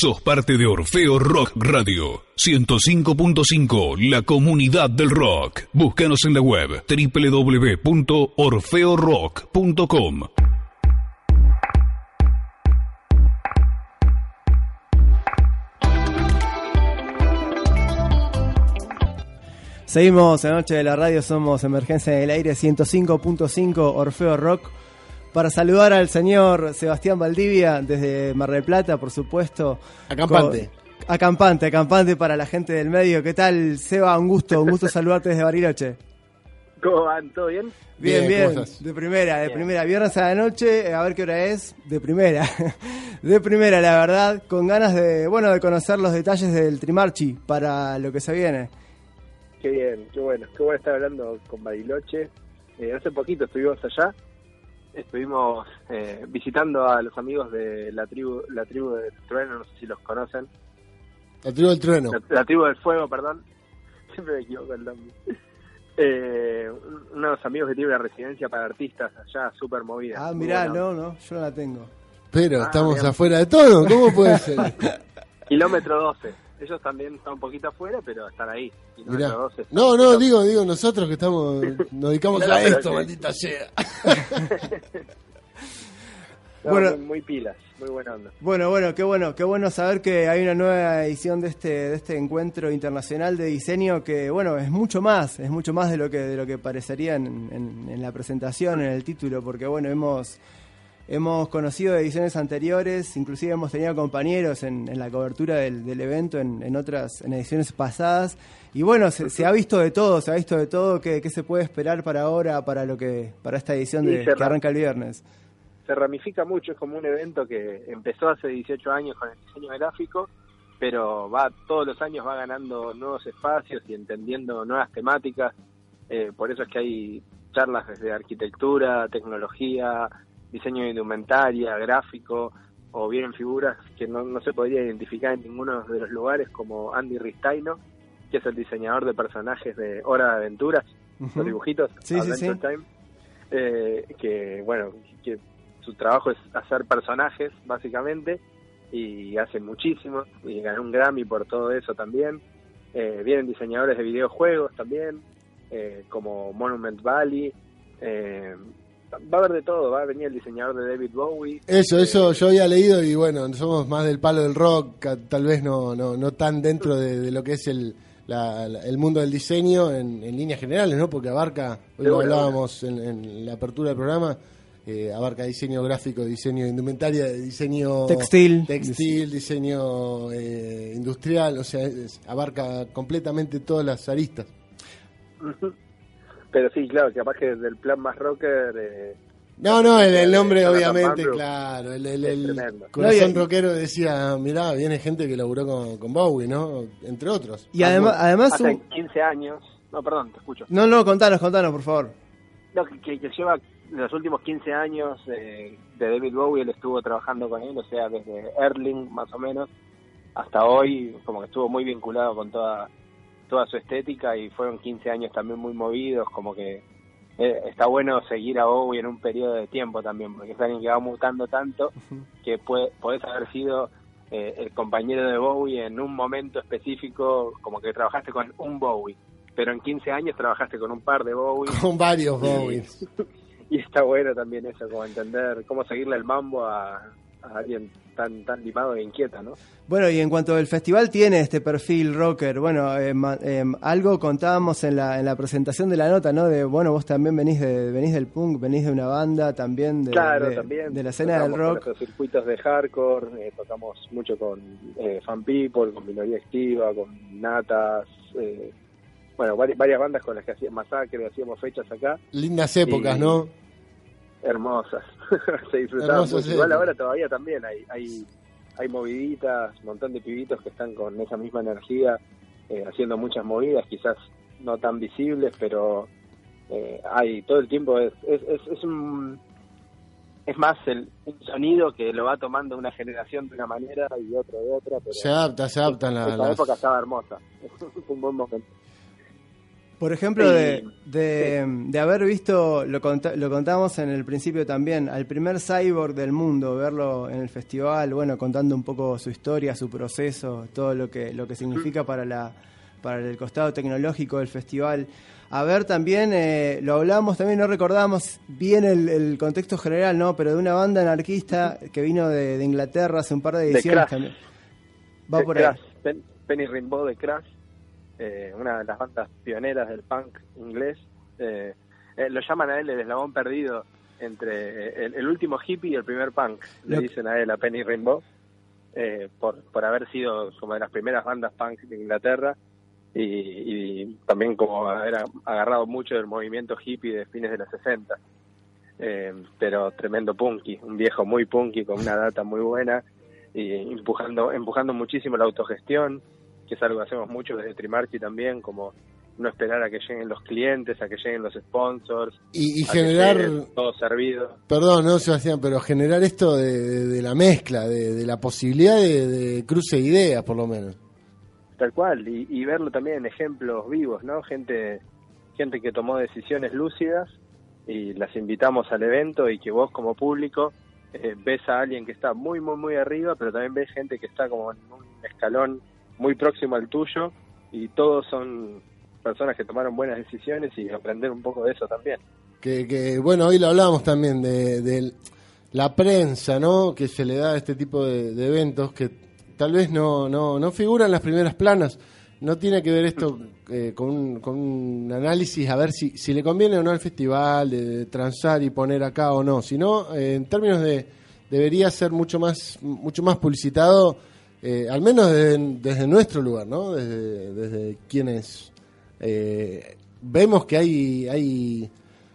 Sos parte de Orfeo Rock Radio 105.5, la comunidad del rock. Búscanos en la web www.orfeorock.com. Seguimos en Noche de la Radio, somos Emergencia del Aire 105.5 Orfeo Rock. Para saludar al señor Sebastián Valdivia desde Mar del Plata, por supuesto. Acampante. Con- acampante, acampante para la gente del medio. ¿Qué tal, Seba? Un gusto, un gusto saludarte desde Bariloche. ¿Cómo van? ¿Todo bien? Bien, Bien, de primera, de Bien. primera. Viernes a la noche, a ver qué hora es, de primera. de primera, la verdad, con ganas de, bueno, de conocer los detalles del Trimarchi para lo que se viene. Qué bien, qué bueno. Qué bueno estar hablando con Bariloche. Eh, hace poquito estuvimos allá. Estuvimos eh, visitando a los amigos de la tribu, la tribu del trueno, no sé si los conocen. La tribu del trueno. La, la tribu del fuego, perdón. Siempre me equivoco el nombre. Eh, un- unos amigos que tienen una residencia para artistas allá, súper movida. Ah, mirá, no, no, yo no la tengo. Pero Ah, estamos bien. afuera de todo. ¿Cómo puede ser? Kilómetro 12. Ellos también están un poquito afuera, pero están ahí. Kilómetro Mirá. 12. No, no, digo, digo, nosotros que estamos, nos dedicamos No, a esto, que- maldita sea. No, Bueno. muy, muy pilas, muy buena onda. Bueno, bueno, qué bueno, qué bueno saber que hay una nueva edición de este, de este encuentro internacional de diseño que, bueno, es mucho más, es mucho más de lo que, de lo que parecería en, en- en la presentación, en el título, porque bueno, hemos, hemos conocido de ediciones anteriores, inclusive hemos tenido compañeros en, en la cobertura del, del evento en, en otras, en ediciones pasadas, y bueno, se, se ha visto de todo, se ha visto de todo, ¿qué, qué se puede esperar para ahora, para lo que, para esta edición de, que arranca el viernes? se ramifica mucho, es como un evento que empezó hace 18 años con el diseño gráfico, pero va todos los años va ganando nuevos espacios y entendiendo nuevas temáticas. Eh, por eso es que hay charlas desde arquitectura, tecnología, diseño de indumentaria, gráfico, o bien figuras que no, no se podría identificar en ninguno de los lugares, como Andy Ristaino, que es el diseñador de personajes de Hora de Aventuras, los dibujitos, Sí, sí, Adventure sí. Time, eh, que bueno, que su trabajo es hacer personajes básicamente y hace muchísimo y ganó un Grammy por todo eso también. Eh, vienen diseñadores de videojuegos también, eh, como Monument Valley. Va a haber de todo, va a venir el diseñador de David Bowie. Eso, Eh, eso yo había leído y bueno, somos más del palo del rock, tal vez no, no, no tan dentro de, de lo que es el, la- la- el mundo del diseño en, en líneas generales, ¿no? Porque abarca, hoy lo hablábamos en, en la apertura del programa, eh, abarca diseño gráfico, diseño de indumentaria, diseño Textil. textil, diseño eh, industrial, o sea, es- abarca completamente todas las aristas. Pero sí, claro, capaz que desde el plan más rocker... eh, No, no, el, el nombre Jonathan obviamente, Van Bru. claro, el, el, el corazón No, y- rockero decía, mirá, viene gente que laburó con, con Bowie, ¿no? Entre otros. Y además, además hace un- 15 años... No, perdón, te escucho. No, no, contanos, contanos, por favor. No, que, que- que lleva los últimos 15 años eh, de David Bowie, él estuvo trabajando con él, o sea, desde Erling más o menos hasta hoy, como que estuvo muy vinculado con toda toda su estética y fueron 15 años también muy movidos, como que eh, está bueno seguir a Bowie en un periodo de tiempo también, porque es alguien que va mutando tanto que puede, podés haber sido eh, el compañero de Bowie en un momento específico, como que trabajaste con un Bowie, pero en 15 años trabajaste con un par de Bowie Con varios Bowie. y está bueno también eso, como entender cómo seguirle el mambo a, a alguien tan tan limado e inquieta, ¿no? Bueno, y en cuanto al festival tiene este perfil rocker, bueno, eh, ma- eh, algo contábamos en la, en la presentación de la nota, ¿no? De, bueno, vos también venís, de, venís del punk, venís de una banda también de, claro, de- también. de la escena del rock. Con esos circuitos de hardcore, eh, tocamos mucho con eh, Fan People, con Minoría Activa, con Natas, eh, bueno, vari- varias bandas con las que hacíamos Masacre, hacíamos fechas acá, Lindas épocas. ¿no? hermosas. Se mucho. Igual ahora todavía también hay, hay, hay moviditas, un montón de pibitos que están con esa misma energía, eh, haciendo muchas movidas, quizás no tan visibles, pero eh, hay todo el tiempo, es, es, es, es un... Es más el un sonido que lo va tomando una generación de una manera y otro de otra, pero Se adapta, se adaptan la- esa las... época estaba hermosa. Fue un buen momento. Por ejemplo, de, de, haber visto, lo, lo contamos en el principio también, al primer cyborg del mundo, verlo en el festival, bueno, contando un poco su historia, su proceso, todo lo que, lo que significa para, la, para el costado tecnológico del festival. A ver también, eh, lo hablamos también, no recordamos bien el, contexto general, ¿no? Pero de una banda anarquista que vino de, Inglaterra hace un par de ediciones también. Va por ahí. Penny Rimbaud de Crash eh, una de las bandas pioneras del punk inglés. Eh, eh, lo llaman a él el eslabón perdido entre el, último hippie y el primer punk, le dicen a él, a Penny Rainbow, por, por haber sido como de las primeras bandas punk de Inglaterra y, también como haber agarrado mucho del movimiento hippie de fines de los 60. pero tremendo punky, un viejo muy punky con una data muy buena y empujando, empujando muchísimo la autogestión que es algo que hacemos mucho desde Trimarchi también, como no esperar a que lleguen los clientes, a que lleguen los sponsors. Y, generar... todo servido. Perdón, no, Sebastián, pero generar esto de, la mezcla, de, la posibilidad de, cruce de ideas, por lo menos. Tal cual, y, verlo también en ejemplos vivos, ¿no? Gente, gente que tomó decisiones lúcidas y las invitamos al evento y que vos como público eh, ves a alguien que está muy, muy, muy arriba, pero también ves gente que está como en un escalón muy próximo al tuyo y todos son personas que tomaron buenas decisiones y aprender un poco de eso también. Que, que bueno, hoy lo hablamos también de, la prensa, ¿no? Que se le da a este tipo de, eventos que tal vez no, no, no figuran en las primeras planas. No tiene que ver esto eh, con, un, con, un, análisis a ver si, si le conviene o no al festival, de, transar y poner acá o no, sino eh, en términos de debería ser mucho más, mucho más publicitado eh, al menos desde, nuestro lugar, ¿no? Desde, quienes eh, vemos que hay, hay,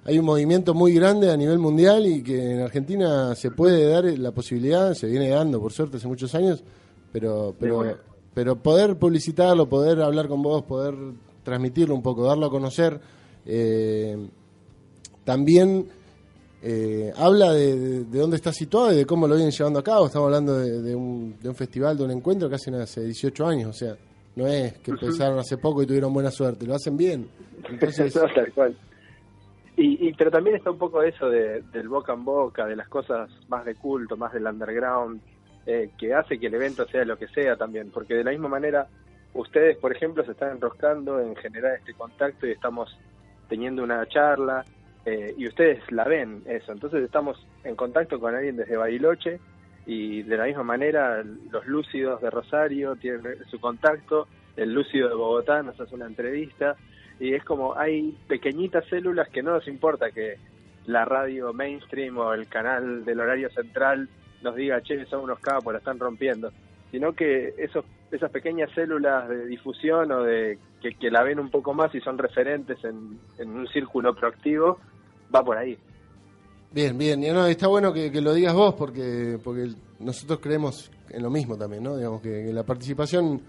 hay un movimiento muy grande a nivel mundial y que en Argentina se puede dar la posibilidad, se viene dando por suerte hace muchos años, pero, pero, pero poder publicitarlo, poder hablar con vos, poder transmitirlo un poco, darlo a conocer, eh, también eh, habla de, dónde está situado y de cómo lo vienen llevando a cabo. Estamos hablando de, un, festival, de un encuentro que hacen hace 18 años, o sea, no es que empezaron hace poco y tuvieron buena suerte, lo hacen bien. Entonces... tal cual. Y, pero también está un poco eso de, del boca en boca, de las cosas más de culto, más del underground, eh, que hace que el evento sea lo que sea también, porque de la misma manera ustedes, por ejemplo, se están enroscando en generar este contacto y estamos teniendo una charla eh, y ustedes la ven eso. Entonces estamos en contacto con alguien desde Bariloche y de la misma manera los lúcidos de Rosario tienen su contacto, el lúcido de Bogotá nos hace una entrevista y es como hay pequeñitas células que no nos importa que la radio mainstream o el canal del horario central nos diga, che, son unos capos, la están rompiendo, sino que esos, esas pequeñas células de difusión o de que, que la ven un poco más y son referentes en, en un círculo proactivo, va por ahí. Bien, bien, y no, está bueno que, lo digas vos porque porque nosotros creemos en lo mismo también, ¿no? Digamos que, la participación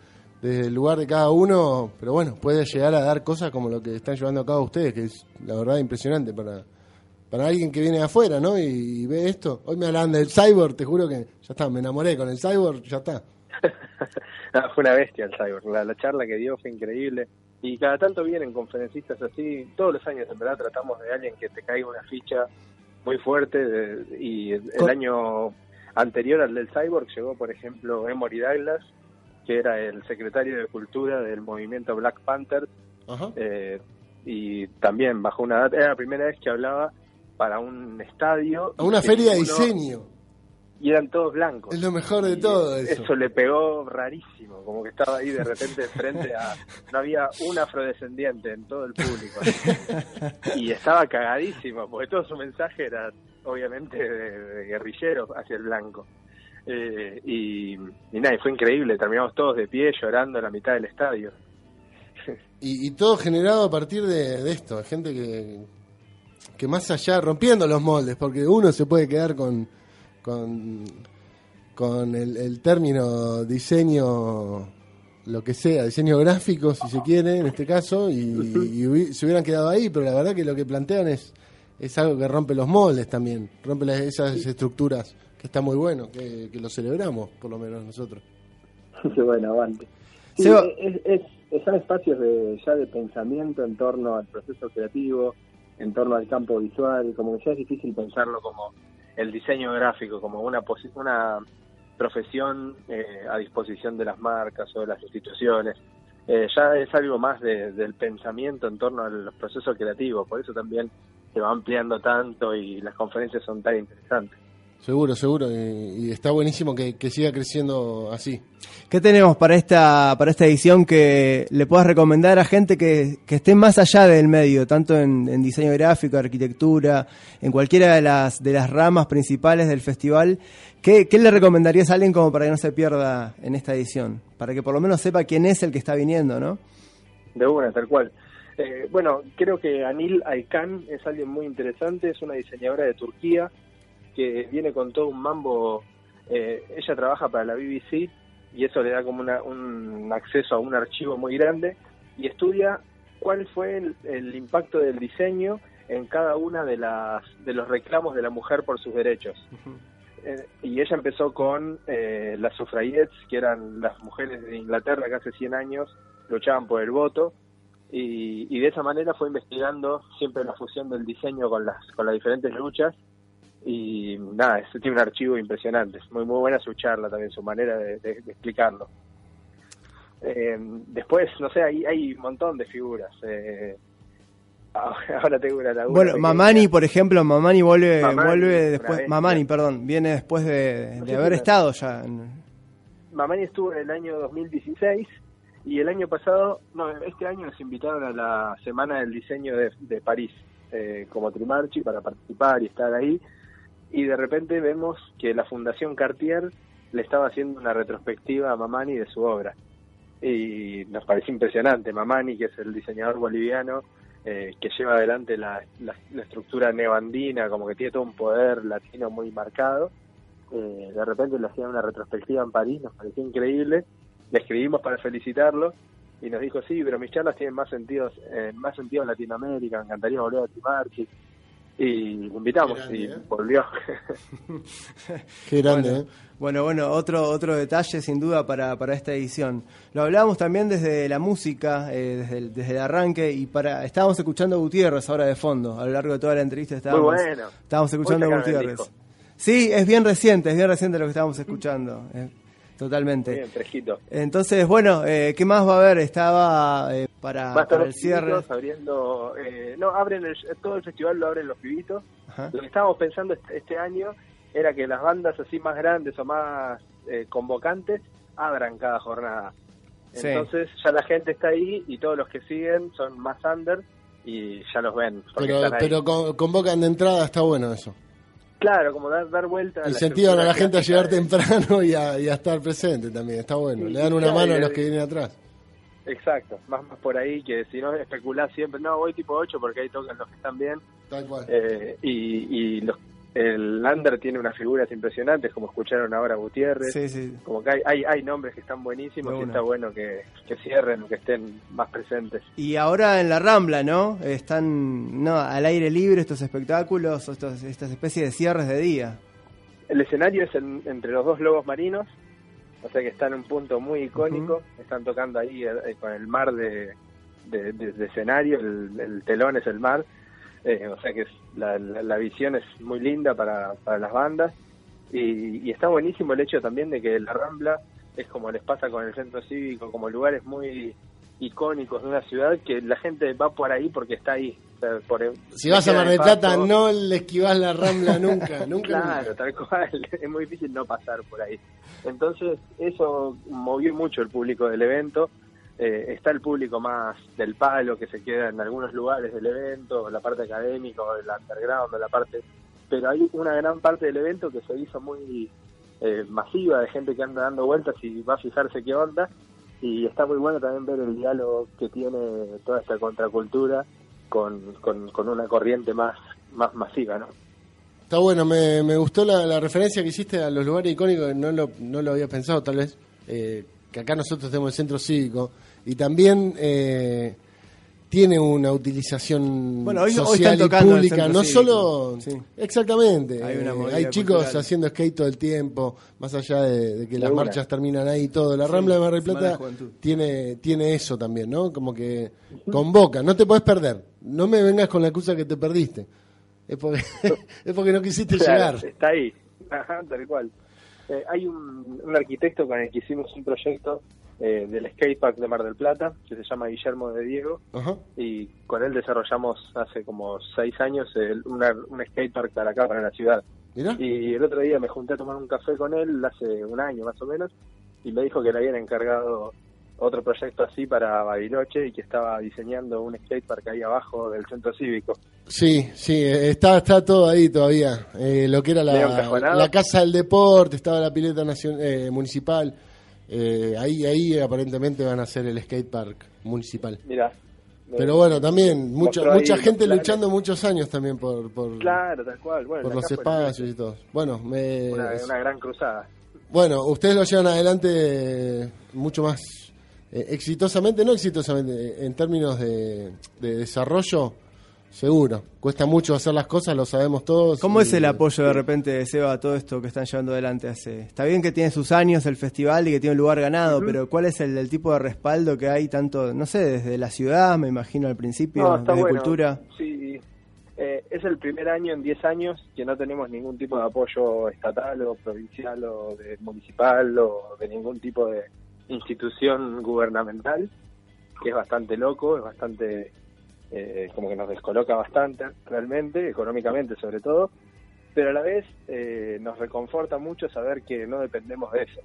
desde el lugar de cada uno, pero bueno, puede llegar a dar cosas como lo que están llevando a cabo ustedes, que es la verdad impresionante para, para alguien que viene de afuera, ¿no? Y, ve esto. Hoy me hablan del cyborg, te juro que ya está, me enamoré con el cyborg, ya está. fue una bestia el cyborg, la, la charla que dio fue increíble y cada tanto vienen conferencistas así, todos los años en verdad tratamos de alguien que te caiga una ficha muy fuerte y el año anterior al del Cyborg llegó por ejemplo Emory Douglas, que era el secretario de Cultura del movimiento Black Panther eh, y también bajo una data, era la primera vez que hablaba para un estadio. A una feria de diseño y eran todos blancos. Es lo mejor de todo eso. Eso le pegó rarísimo, como que estaba ahí de repente frente a... No había un afrodescendiente en todo el público. y estaba cagadísimo, porque todo su mensaje era obviamente de, guerrillero hacia el blanco. Eh, y, y nada, fue increíble, terminamos todos de pie llorando en la mitad del estadio. y, todo generado a partir de, de esto, gente que, que más allá, rompiendo los moldes, porque uno se puede quedar con con, con el, término diseño, lo que sea, diseño gráfico, si se quiere, en este caso, y, se hubieran quedado ahí, pero la verdad que lo que plantean es, es algo que rompe los moldes también, rompe esas estructuras, que está muy bueno, que, lo celebramos, por lo menos nosotros. bueno, avante. Sí, es, es, son espacios de, ya de pensamiento en torno al proceso creativo, en torno al campo visual, como que ya es difícil pensarlo como el diseño gráfico, como una, una profesión eh, a disposición de las marcas o de las instituciones. Eh, ya es algo más del pensamiento en torno a los procesos creativos, por eso también se va ampliando tanto y las conferencias son tan interesantes. Seguro, seguro, y, está buenísimo que, siga creciendo así. ¿Qué tenemos para esta para esta edición que le puedas recomendar a gente que, esté más allá del medio, tanto en, diseño gráfico, arquitectura, en cualquiera de las de las ramas principales del festival? ¿Qué, ¿Qué le recomendarías a alguien como para que no se pierda en esta edición? Para que por lo menos sepa quién es el que está viniendo, ¿no? De una, tal cual. Eh, bueno, creo que Anil Aykan es alguien muy interesante, es una diseñadora de Turquía que viene con todo un mambo. Eh, ella trabaja para la BBC y eso le da como un acceso a un archivo muy grande y estudia cuál fue el, impacto del diseño en cada una de las de los reclamos de la mujer por sus derechos. Eh, y ella empezó con eh, las sufrayettes, que eran las mujeres de Inglaterra que hace 100 años luchaban por el voto, y, y, de esa manera fue investigando siempre la fusión del diseño con las, con las diferentes luchas, y nada, tiene un archivo impresionante, es muy, muy buena su charla también, su manera de, explicarlo. Eh, después, no sé, hay, hay un montón de figuras. Eh, ahora tengo una laguna. Bueno, Mamani, por ejemplo, Mamani vuelve, vuelve después, Mamani, perdón, viene después de, haber estado ya. Mamani estuvo en el año 2016 y el año pasado, no, este año nos invitaron a la Semana del Diseño de, de París eh, como Trimarchi para participar y estar ahí y de repente vemos que la Fundación Cartier le estaba haciendo una retrospectiva a Mamani de su obra. Y nos pareció impresionante. Mamani, que es el diseñador boliviano eh, que lleva adelante la, estructura neoandina, como que tiene todo un poder latino muy marcado, eh, de repente le hacían una retrospectiva en París, nos pareció increíble. Le escribimos para felicitarlo y nos dijo, sí, pero mis charlas tienen más sentido, eh, más sentido en Latinoamérica, me encantaría volver a Timarchi y invitamos y ¿eh? volvió. Qué grande, bueno, ¿eh? bueno, bueno, otro otro detalle sin duda para, para esta edición. Lo hablábamos también desde la música, eh, desde, el, desde el arranque y para estábamos escuchando a Gutiérrez ahora de fondo, a lo largo de toda la entrevista estábamos, estábamos escuchando a Gutiérrez. Sí, es bien reciente, es bien reciente lo que estábamos escuchando. Totalmente. Bien, fresquito. Entonces, bueno, eh, ¿qué más va a haber? Estaba eh, para, para el cierre. abriendo, eh, no, abren todo el festival lo abren los pibitos. Lo que estábamos pensando este, este, año era que las bandas así más grandes o más eh, convocantes abran cada jornada. Entonces ya la gente está ahí y todos los que siguen son más under y ya los ven. Pero, pero convocan de entrada, está bueno eso. Claro, como dar, dar vuelta. A Incentivan a la gente a llegar temprano y a, estar presente también, está bueno. Le dan una mano a los que vienen atrás. Exacto, más, más por ahí que si no especulás siempre, no, voy tipo 8 porque ahí tocan los que están bien. Tal cual. Eh, y, y los el Lander tiene unas figuras impresionantes, como escucharon ahora Gutiérrez. Sí, sí. Como que hay, hay, nombres que están buenísimos y está bueno que, que cierren, que estén más presentes. Y ahora en la Rambla, ¿no? Están no al aire libre estos espectáculos, estos, estas especies de cierres de día. El escenario es entre los dos lobos marinos, o sea que está en un punto muy icónico. Están tocando ahí eh, con el mar de, de, escenario, el telón es el mar eh, o sea que la, la, visión es muy linda para, para las bandas y, está buenísimo el hecho también de que la Rambla es como les pasa con el centro cívico, como lugares muy icónicos de una ciudad que la gente va por ahí porque está ahí. si vas a Mar del Plata no le esquivas la Rambla nunca, nunca. Claro, tal cual, es muy difícil no pasar por ahí. Entonces eso movió mucho el público del evento eh, está el público más del palo que se queda en algunos lugares del evento, la parte académica, el underground, la parte... Pero hay una gran parte del evento que se hizo muy eh, masiva de gente que anda dando vueltas y va a fijarse qué onda. Y está muy bueno también ver el diálogo que tiene toda esta contracultura con, con, una corriente más, más masiva, ¿no? Está bueno, me, me gustó la, referencia que hiciste a los lugares icónicos, no lo, no lo había pensado tal vez, eh, que acá nosotros tenemos el centro cívico, y también eh, tiene una utilización Bueno, hoy- hoy social y pública, no cívico. solo Sí. exactamente, Hay una eh, hay chicos cultural. haciendo skate todo el tiempo, más allá de, de que las una. marchas terminan ahí y todo. La Rambla de Mar del Plata tiene tiene eso también, ¿no? Como que convoca, no te puedes perder. No me vengas con la excusa que te perdiste. Es porque es porque no quisiste llegar. Está ahí, Ajá, tal cual. Eh, hay un, un arquitecto con el que hicimos un proyecto eh, del skatepark de Mar del Plata, que se llama Guillermo de Diego, Ajá. y con él desarrollamos hace como seis años el- una, un skatepark para acá, para la ciudad. Y el otro día me junté a tomar un café con él, hace un año más o menos, y me dijo que le habían encargado otro proyecto así para Bariloche y que estaba diseñando un skatepark ahí abajo del centro cívico. Sí, sí, está, está todo ahí todavía. Eh, lo que era la, la casa del deporte, estaba la pileta nacion- eh, municipal. Eh, ahí, ahí aparentemente van a hacer el skatepark municipal. Mira. Pero bueno, también mucha, ahí mucha gente luchando muchos años también por, por, Claro, tal cual. Bueno, por los espacios y todo. Bueno, me, Una, una gran cruzada. bueno, ustedes lo llevan adelante eh, mucho más eh, exitosamente, no exitosamente, eh, en términos de, de desarrollo, seguro. Cuesta mucho hacer las cosas, lo sabemos todos. ¿Cómo es el apoyo de repente de Seba a todo esto que están llevando adelante? Hace? Está bien que tiene sus años el festival y que tiene un lugar ganado, pero ¿cuál es el, el tipo de respaldo que hay tanto, no sé, desde la ciudad, me imagino al principio, No, desde bueno. cultura? Sí, eh, es el primer año en 10 años que no tenemos ningún tipo de apoyo estatal o provincial o de municipal o de ningún tipo de institución gubernamental, que es bastante loco, es bastante, eh, como que nos descoloca bastante realmente, económicamente sobre todo, pero a la vez eh, nos reconforta mucho saber que no dependemos de eso.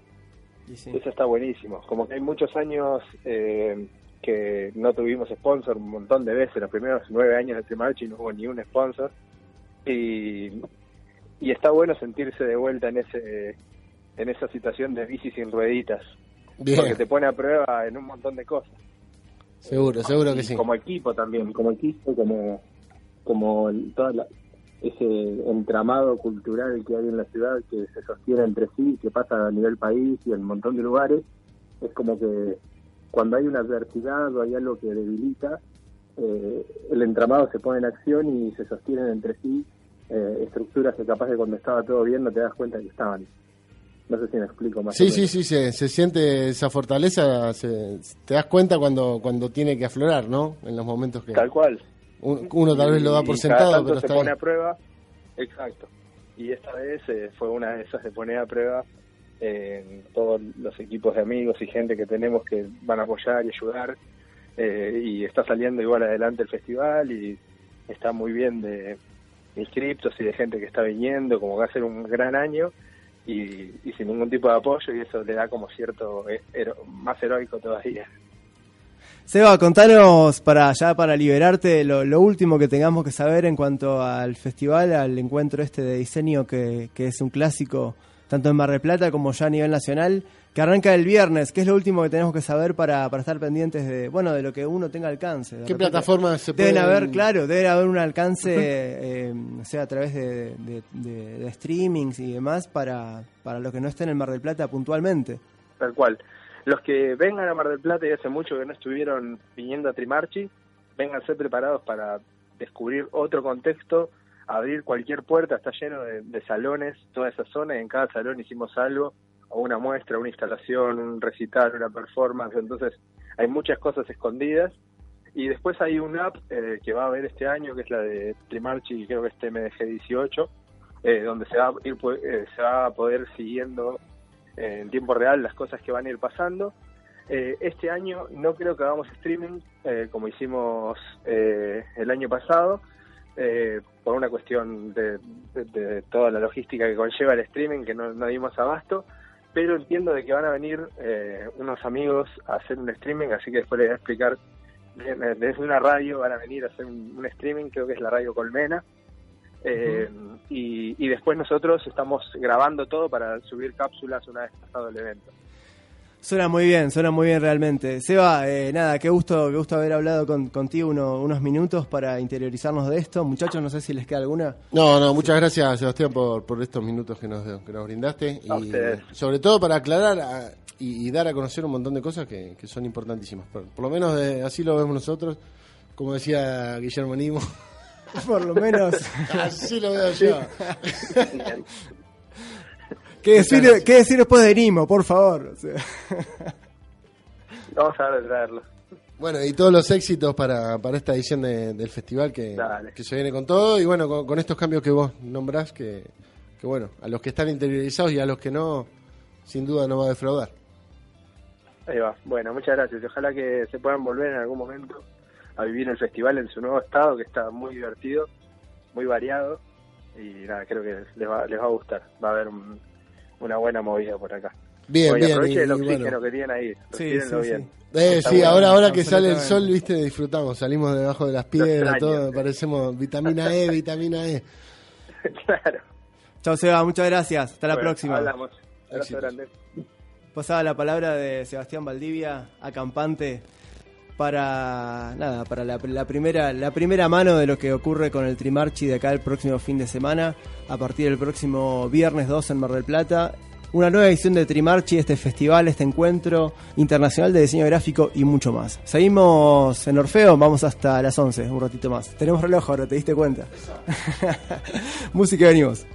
Y sí. Eso está buenísimo. Como que hay muchos años eh, que no tuvimos sponsor un montón de veces. Los primeros nueve años de Trimarchi no hubo ni un sponsor. Y, y está bueno sentirse de vuelta en ese en esa situación de bici sin rueditas. Bien, Porque te pone a prueba en un montón de cosas. seguro, seguro que sí. Como equipo también, como equipo, como, como toda la- ese entramado cultural que hay en la ciudad que se sostiene entre sí, que pasa a nivel país y en un montón de lugares, es como que cuando hay una adversidad o hay algo que debilita, eh, el entramado se pone en acción y se sostienen entre sí eh, estructuras que capaz de cuando estaba todo bien no te das cuenta que estaban. No sé si me explico más. Sí, sí, menos. sí, se, se siente esa fortaleza, se- te das cuenta cuando, cuando tiene que aflorar, ¿no? En los momentos que Tal cual. un- uno tal vez lo da por Y cada sentado, tanto pero se está pone ahí. a prueba. Exacto. Y esta vez eh, fue una de esas de poner a prueba en todos los equipos de amigos y gente que tenemos que van a apoyar y ayudar. eh, y está saliendo igual adelante el festival y está muy bien de inscriptos y de gente que está viniendo, como va a ser un gran año. Y, y sin ningún tipo de apoyo y eso le da como cierto hero- más heroico todavía. Seba, contanos para ya para liberarte lo, lo último que tengamos que saber en cuanto al festival, al encuentro este de diseño que, que es un clásico tanto en Mar del Plata como ya a nivel nacional, que arranca el viernes. ¿Qué es lo último que tenemos que saber para, para estar pendientes de bueno de lo que uno tenga alcance? De ¿Qué plataformas se Deben pueden- haber, claro, debe haber un alcance, eh, o sea, a través de, de, de- de streamings y demás para, para los que no estén en Mar del Plata puntualmente. Tal cual. Los que vengan a Mar del Plata y hace mucho que no estuvieron viniendo a Trimarchi, vénganse preparados para descubrir otro contexto, abrir cualquier puerta, está lleno de, de salones, toda esa zona, y en cada salón hicimos algo, o una muestra, una instalación, un recital, una performance, entonces hay muchas cosas escondidas. Y después hay una app eh, que va a haber este año, que es la de Trimarchi, creo que es TMDG 18, eh, donde se va, a ir, eh, se va a poder siguiendo eh, en tiempo real las cosas que van a ir pasando. Eh, este año no creo que hagamos streaming eh, como hicimos el año pasado, eh, por una cuestión de, de- de toda la logística que conlleva el streaming, que no, no dimos abasto, pero entiendo de que van a venir eh, unos amigos a hacer un streaming, así que después les voy a explicar, desde una radio van a venir a hacer un, un streaming, creo que es la radio Colmena, eh, y, y después nosotros estamos grabando todo para subir cápsulas una vez pasado el evento. Suena muy bien, suena muy bien realmente. Seba, eh, nada, qué gusto, qué gusto haber hablado con- contigo uno- unos minutos para interiorizarnos de esto. Muchachos, no sé si les queda alguna. No, no, muchas gracias Sebastián por, por estos minutos que nos, que nos brindaste A y ustedes. sobre todo para aclarar a- y, y dar a conocer un montón de cosas que, que son importantísimas. Por, por lo menos eh, así lo vemos nosotros como decía Guillermo Nimo. Por lo menos. Así lo veo yo. ¿Qué decir, ¿Qué decir después de Nimo, por favor? O sea, Vamos a ver traerlo. Bueno, y todos los éxitos para, para esta edición de- del festival que, que se viene con todo y bueno, con, con estos cambios que vos nombrás, que, que bueno, a los que están interiorizados y a los que no, sin duda no va a defraudar. Ahí va. Bueno, muchas gracias. Ojalá que se puedan volver en algún momento a vivir el festival en su nuevo estado, que está muy divertido, muy variado. Y nada, creo que les va, les va a gustar. Va a haber un- una buena movida por acá. Bien, Oye, bien. aproveche y- el y oxígeno bueno. que tienen ahí. Sí, sí, bien. sí. Eh, Está sí, bueno, ahora, ahora que sale el sol, viste, disfrutamos, salimos debajo de las piedras, extraño, todo, sí. parecemos vitamina E, vitamina E. claro. Chao, Seba, muchas gracias. Hasta la próxima. Hablamos. Pasaba la palabra de Sebastián Valdivia, acampante, para nada, para la, la primera la primera mano de lo que ocurre con el Trimarchi de acá el próximo fin de semana, a partir del próximo viernes 2 en Mar del Plata. Una nueva edición de Trimarchi, este festival, este encuentro internacional de diseño gráfico y mucho más. Seguimos en Orfeo, vamos hasta las 11, un ratito más. Tenemos reloj ahora, ¿te diste cuenta? Música venimos.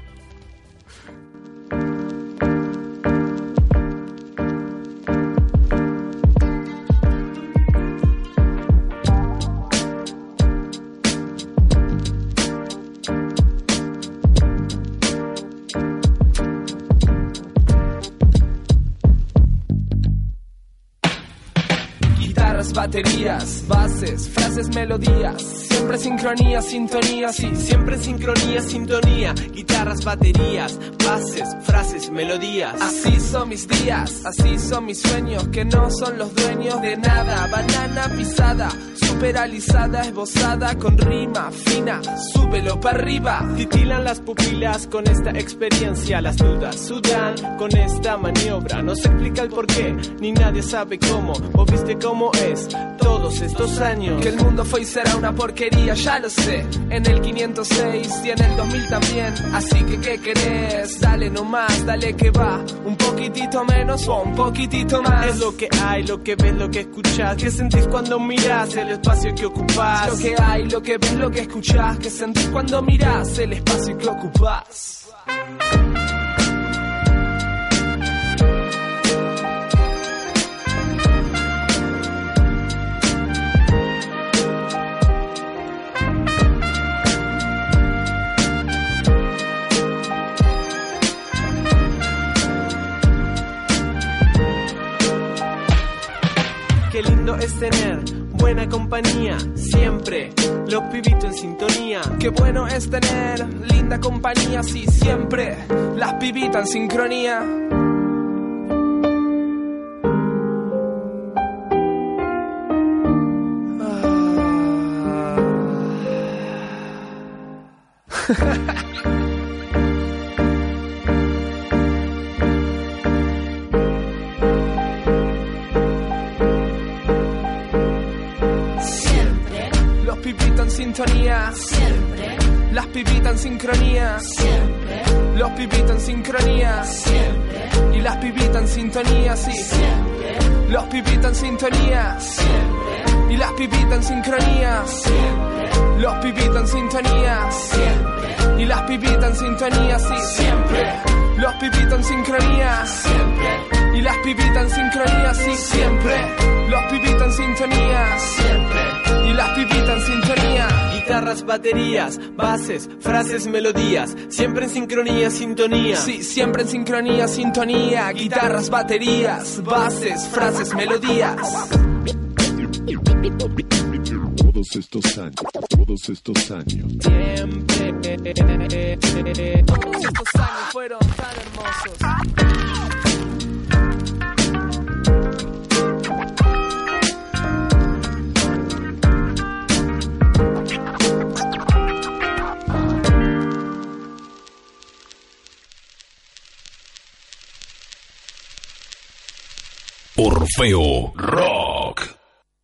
Guitarras, baterías, bases, frases, melodías. Siempre sincronía, sintonía, sí. Siempre sincronía, sintonía, guitarras, baterías, bases, frases, melodías. Así son mis días, así son mis sueños, que no son los dueños de nada. Banana pisada, superalizada, esbozada, con rima fina, súbelo para arriba. Titilan las pupilas con esta experiencia, las dudas sudan con esta maniobra. No se explica el por qué, ni nadie sabe cómo. ¿O viste cómo es todos estos años? Que el mundo fue y será una porquería, ya lo sé. En el 506 y en el 2000 también. Así que, ¿qué querés? Dale nomás, dale que va. Un poquitito menos o un poquitito más. Es lo que hay, lo que ves, lo que escuchas. ¿Qué sentís cuando miras el espacio que ocupas? Lo que hay, lo que ves, lo que escuchás, que sentís cuando mirás el espacio que ocupás. Qué lindo es tener buena compañía, siempre. Los pibitos en sintonía. Qué bueno es tener linda compañía, sí, siempre. Las pibitas en sincronía. sintonía. siempre, Las pibitas en sincronía. siempre, Los pibitas en sincronía. siempre, Y las pibitas en sintonía, sí. siempre, Los pibitas en sintonía. siempre, Y las pibitas en sincronía. siempre, Los pibitas en sintonía. siempre, Y las pibitas en sintonía, sí. siempre, Los pibitas en sincronía. siempre, Y las pibitas en sincronía, sí, siempre. Los pibitas en sintonía. siempre, Y las pibitas en sintonía. Guitarras, baterías, bases, frases, melodías. Siempre en sincronía, sintonía. Sí, siempre en sincronía, sintonía. Guitarras, baterías, bases, frases, melodías. Todos estos años, todos estos años. Siempre. Todos estos años fueron tan hermosos. Feo Rock.